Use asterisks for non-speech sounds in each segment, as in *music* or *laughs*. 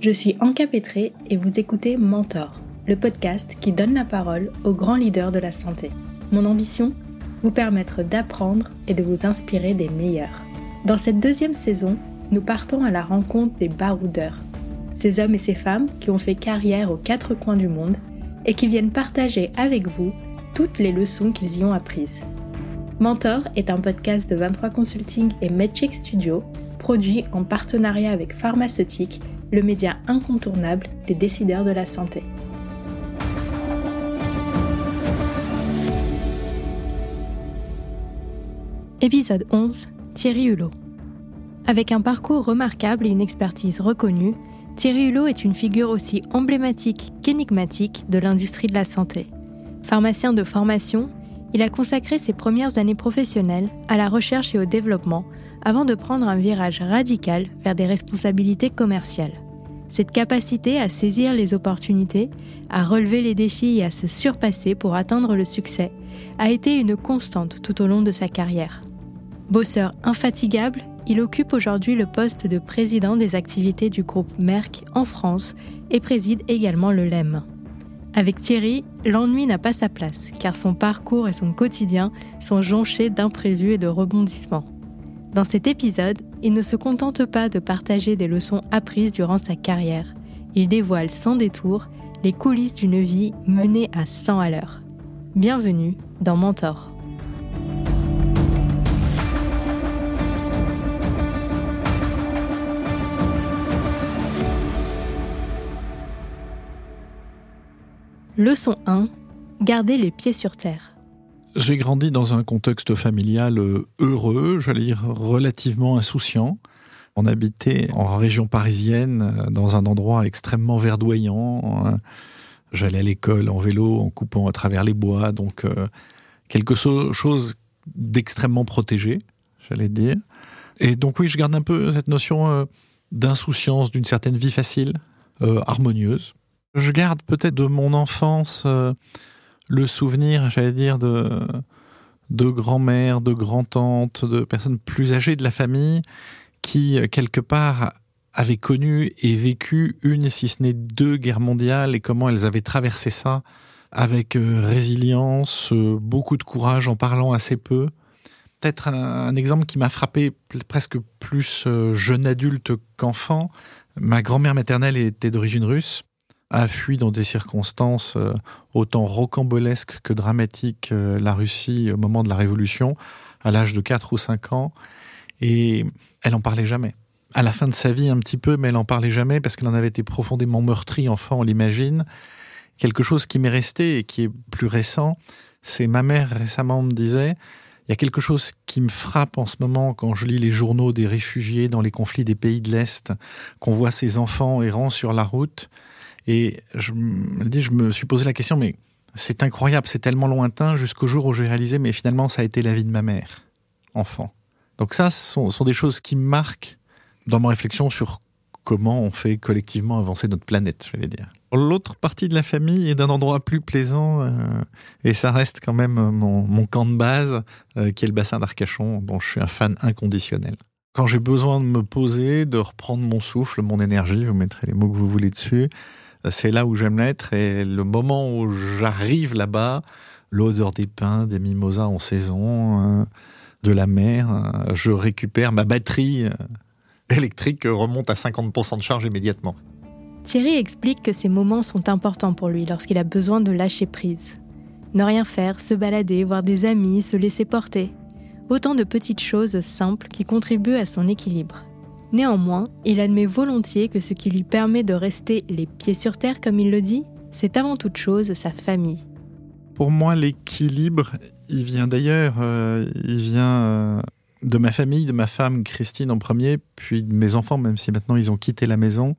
Je suis Anka Pétré et vous écoutez Mentor, le podcast qui donne la parole aux grands leaders de la santé. Mon ambition Vous permettre d'apprendre et de vous inspirer des meilleurs. Dans cette deuxième saison, nous partons à la rencontre des baroudeurs, ces hommes et ces femmes qui ont fait carrière aux quatre coins du monde et qui viennent partager avec vous toutes les leçons qu'ils y ont apprises. Mentor est un podcast de 23 Consulting et MedCheck Studio, produit en partenariat avec Pharmaceutique le média incontournable des décideurs de la santé. Épisode 11 Thierry Hulot. Avec un parcours remarquable et une expertise reconnue, Thierry Hulot est une figure aussi emblématique qu'énigmatique de l'industrie de la santé. Pharmacien de formation, il a consacré ses premières années professionnelles à la recherche et au développement avant de prendre un virage radical vers des responsabilités commerciales. Cette capacité à saisir les opportunités, à relever les défis et à se surpasser pour atteindre le succès a été une constante tout au long de sa carrière. Bosseur infatigable, il occupe aujourd'hui le poste de président des activités du groupe Merck en France et préside également le LEM. Avec Thierry, l'ennui n'a pas sa place, car son parcours et son quotidien sont jonchés d'imprévus et de rebondissements. Dans cet épisode, il ne se contente pas de partager des leçons apprises durant sa carrière. Il dévoile sans détour les coulisses d'une vie menée à 100 à l'heure. Bienvenue dans Mentor. Leçon 1. Gardez les pieds sur terre. J'ai grandi dans un contexte familial euh, heureux, j'allais dire relativement insouciant. On habitait en région parisienne, euh, dans un endroit extrêmement verdoyant. Hein. J'allais à l'école en vélo, en coupant à travers les bois, donc euh, quelque chose d'extrêmement protégé, j'allais dire. Et donc oui, je garde un peu cette notion d'insouciance, d'une certaine vie facile, harmonieuse. Je garde peut-être de mon enfance le souvenir, j'allais dire, de, de grand-mère, de grand-tante, de personnes plus âgées de la famille qui, quelque part, avaient connu et vécu une, si ce n'est deux guerres mondiales et comment elles avaient traversé ça avec euh, résilience, euh, beaucoup de courage en parlant assez peu. Peut-être un, exemple qui m'a frappé presque plus euh, jeune adulte qu'enfant. Ma grand-mère maternelle était d'origine russe a fui dans des circonstances euh, autant rocambolesques que dramatiques euh, la Russie au moment de la Révolution, à l'âge de 4 ou 5 ans, et elle en parlait jamais. À la fin de sa vie un petit peu, mais elle en parlait jamais parce qu'elle en avait été profondément meurtrie enfant, on l'imagine. Quelque chose qui m'est resté et qui est plus récent, c'est ma mère récemment me disait, il y a quelque chose qui me frappe en ce moment quand je lis les journaux des réfugiés dans les conflits des pays de l'Est, qu'on voit ces enfants errant sur la route, et je me suis posé la question, mais c'est incroyable, c'est tellement lointain jusqu'au jour où j'ai réalisé, mais finalement, ça a été la vie de ma mère, enfant. Donc ça, ce sont, des choses qui marquent dans ma réflexion sur comment on fait collectivement avancer notre planète, je vais dire. L'autre partie de la famille est d'un endroit plus plaisant, euh, et ça reste quand même mon, camp de base, euh, qui est le bassin d'Arcachon, dont je suis un fan inconditionnel. Quand j'ai besoin de me poser, de reprendre mon souffle, mon énergie, vous mettrez les mots que vous voulez dessus, c'est là où j'aime l'être. Et le moment où j'arrive là-bas, l'odeur des pins, des mimosas en saison, hein, de la mer, hein, je récupère ma batterie euh, électrique remonte à 50% de charge immédiatement. Thierry explique que ces moments sont importants pour lui lorsqu'il a besoin de lâcher prise. Ne rien faire, se balader, voir des amis, se laisser porter. Autant de petites choses simples qui contribuent à son équilibre. Néanmoins, il admet volontiers que ce qui lui permet de rester les pieds sur terre, comme il le dit, c'est avant toute chose sa famille. Pour moi, l'équilibre, il vient d'ailleurs, euh, il vient euh, de ma famille, de ma femme Christine en premier, puis de mes enfants, même si maintenant ils ont quitté la maison,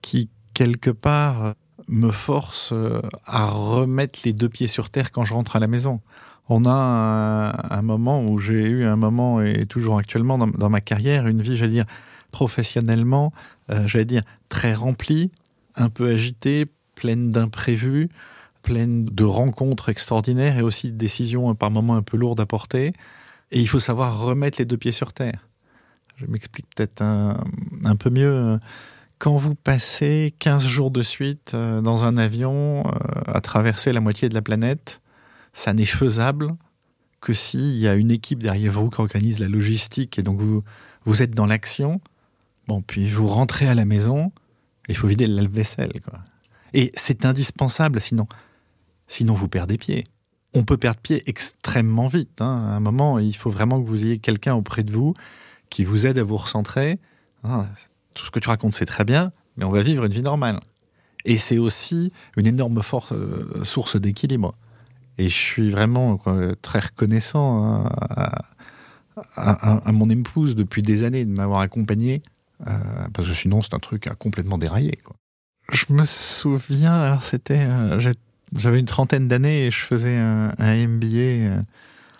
qui quelque part me force euh, à remettre les deux pieds sur terre quand je rentre à la maison. On a un, moment où j'ai eu un moment, et toujours actuellement dans, dans ma carrière, une vie, j'allais dire, professionnellement, euh, j'allais dire, très remplie, un peu agitée, pleine d'imprévus, pleine de rencontres extraordinaires et aussi de décisions par moments un peu lourdes à porter. Et il faut savoir remettre les deux pieds sur terre. Je m'explique peut-être un, peu mieux. quand vous passez 15 jours de suite euh, dans un avion euh, à traverser la moitié de la planète, ça n'est faisable que s'il y a une équipe derrière vous qui organise la logistique et donc vous, vous êtes dans l'action. Puis vous rentrez à la maison, il faut vider le lave-vaisselle. Et c'est indispensable, sinon, sinon vous perdez pied. On peut perdre pied extrêmement vite. Hein. À un moment, il faut vraiment que vous ayez quelqu'un auprès de vous qui vous aide à vous recentrer. Ah, tout ce que tu racontes, c'est très bien, mais on va vivre une vie normale. Et c'est aussi une énorme force, euh, source d'équilibre. Et je suis vraiment très reconnaissant à, mon épouse depuis des années de m'avoir accompagné, parce que sinon c'est un truc à complètement dérailler. Je me souviens, alors c'était, euh, j'avais une trentaine d'années et je faisais un, MBA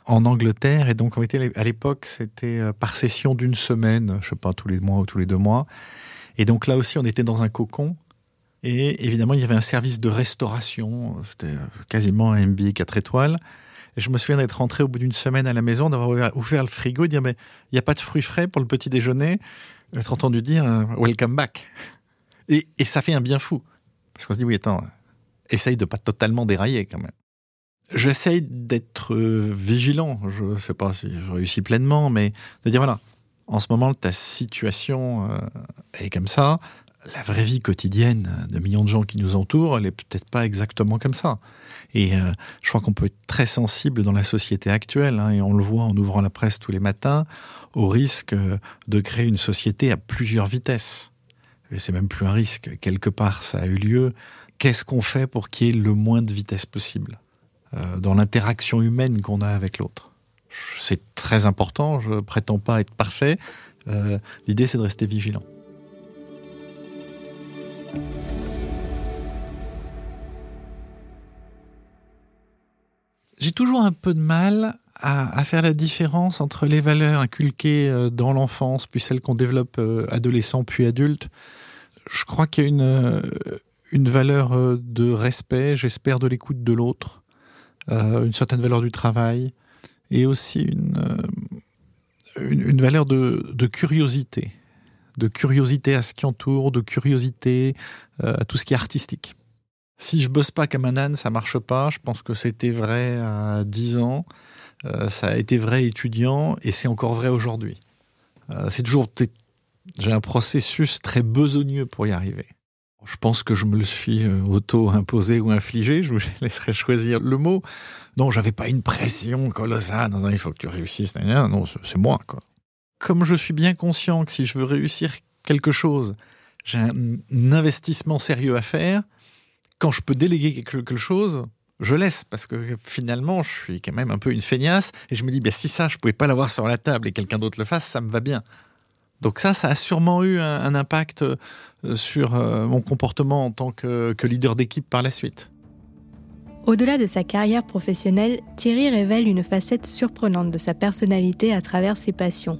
en Angleterre. Et donc, à l'époque, c'était euh, par session d'une semaine, je sais pas, tous les mois ou tous les deux mois. Et donc là aussi, on était dans un cocon. Et évidemment, il y avait un service de restauration. C'était euh, quasiment un MBA 4 étoiles. Et je me souviens d'être rentré au bout d'une semaine à la maison, d'avoir ouvert le frigo et dire Mais il n'y a pas de fruits frais pour le petit déjeuner. Être entendu dire euh, Welcome back. Et, et ça fait un bien fou. Parce qu'on se dit Oui, attends, essaye de pas totalement dérailler quand même. J'essaye d'être euh, vigilant. Je ne sais pas si je réussis pleinement, mais de dire voilà, en ce moment, ta situation euh, est comme ça. La vraie vie quotidienne de millions de gens qui nous entourent, elle peut-être pas exactement comme ça. Et euh, je crois qu'on peut être très sensible dans la société actuelle, hein, et on le voit en ouvrant la presse tous les matins, au risque de créer une société à plusieurs vitesses. C'est même plus un risque. Quelque part, ça a eu lieu. Qu'est-ce qu'on fait pour qu'il y ait le moins de vitesse possible euh, dans l'interaction humaine qu'on a avec l'autre? C'est très important, je prétends pas être parfait. Euh, l'idée, c'est de rester vigilant. J'ai toujours un peu de mal à, faire la différence entre les valeurs inculquées euh, dans l'enfance, puis celles qu'on développe adolescent puis adulte. Je crois qu'il y a une, une valeur de respect, j'espère, de l'écoute de l'autre, euh, une certaine valeur du travail et aussi une, euh, une, valeur de, curiosité, de curiosité à ce qui entoure, de curiosité euh, à tout ce qui est artistique. Si je bosse pas comme un âne, ça marche pas. Je pense que c'était vrai à 10 ans, ça a été vrai étudiant et c'est encore vrai aujourd'hui. c'est toujours j'ai un processus très besogneux pour y arriver. Je pense que je me le suis euh, auto-imposé ou infligé, je vous *laughs* laisserai choisir le mot. Non, j'avais pas une pression colossale il faut que tu réussisses. Non, c'est moi. Quoi. Comme je suis bien conscient que si je veux réussir quelque chose, j'ai un, investissement sérieux à faire, quand je peux déléguer quelque chose, je laisse parce que finalement, je suis quand même un peu une feignasse et je me dis, bien, si ça, je pouvais pas l'avoir sur la table et quelqu'un d'autre le fasse, ça me va bien. Donc ça, ça a sûrement eu un, impact euh, sur euh, mon comportement en tant que, leader d'équipe par la suite. Au-delà de sa carrière professionnelle, Thierry révèle une facette surprenante de sa personnalité à travers ses passions.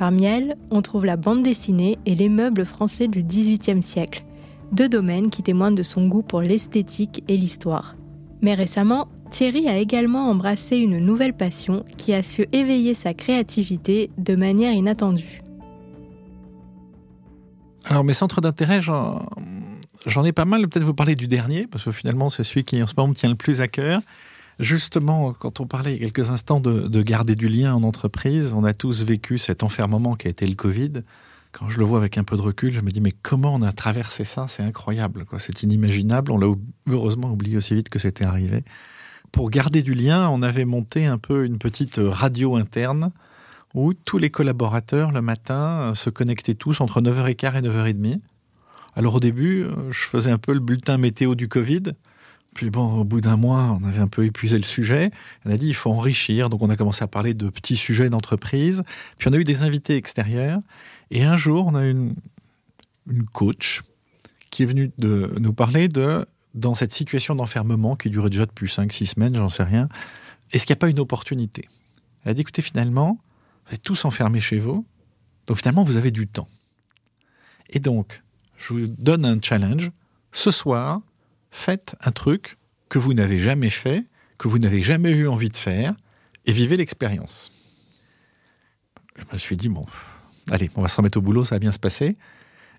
Parmi elles, on trouve la bande dessinée et les meubles français du XVIIIe siècle, deux domaines qui témoignent de son goût pour l'esthétique et l'histoire. Mais récemment, Thierry a également embrassé une nouvelle passion qui a su éveiller sa créativité de manière inattendue. Alors mes centres d'intérêt, j'en, ai pas mal. Peut-être vous parler du dernier, parce que finalement c'est celui qui en ce moment me tient le plus à cœur. Justement, quand on parlait il y a quelques instants de, garder du lien en entreprise, on a tous vécu cet enfermement qui a été le Covid. Quand je le vois avec un peu de recul, je me dis mais comment on a traversé ça? C'est incroyable, quoi. C'est inimaginable. On l'a heureusement oublié aussi vite que c'était arrivé. Pour garder du lien, on avait monté un peu une petite radio interne où tous les collaborateurs le matin se connectaient tous entre 9h15 et 9h30. Alors au début, je faisais un peu le bulletin météo du Covid. Puis bon, au bout d'un mois, on avait un peu épuisé le sujet. On a dit il faut enrichir, donc on a commencé à parler de petits sujets d'entreprise. Puis on a eu des invités extérieurs. Et un jour, on a une, une coach qui est venue de nous parler de dans cette situation d'enfermement qui durait déjà depuis 5-6 semaines, j'en sais rien, est-ce qu'il n'y a pas une opportunité? Elle a dit écoutez, finalement, vous êtes tous enfermés chez vous. Donc finalement, vous avez du temps. Et donc, je vous donne un challenge. Ce soir, faites un truc que vous n'avez jamais fait, que vous n'avez jamais eu envie de faire, et vivez l'expérience. Je me suis dit, bon, allez, on va se remettre au boulot, ça va bien se passer.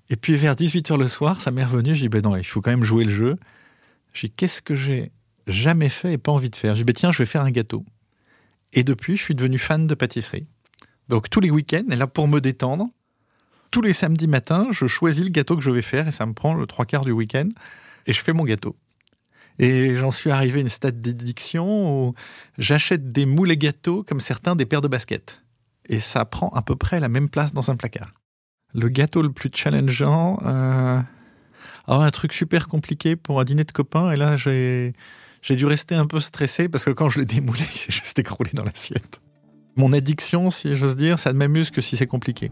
Et puis vers 18h le soir, ça m'est revenu, j'ai dit, ben non, il faut quand même jouer le jeu. J'ai dit, qu'est-ce que j'ai jamais fait et pas envie de faire? J'ai dit, ben tiens, je vais faire un gâteau. Et depuis, je suis devenu fan de pâtisserie. Donc tous les week-ends, et là pour me détendre, tous les samedis matins, je choisis le gâteau que je vais faire et ça me prend le trois quarts du week-end et je fais mon gâteau. Et j'en suis arrivé à une stade d'addiction où j'achète des moules et gâteaux comme certains des paires de baskets. Et ça prend à peu près la même place dans un placard. Le gâteau le plus challengeant, euh... alors un truc super compliqué pour un dîner de copains. Et là, j'ai j'ai dû rester un peu stressé parce que quand je l'ai démoulé, *laughs* il s'est juste écroulé dans l'assiette. Mon addiction, si j'ose dire, ça ne m'amuse que si c'est compliqué.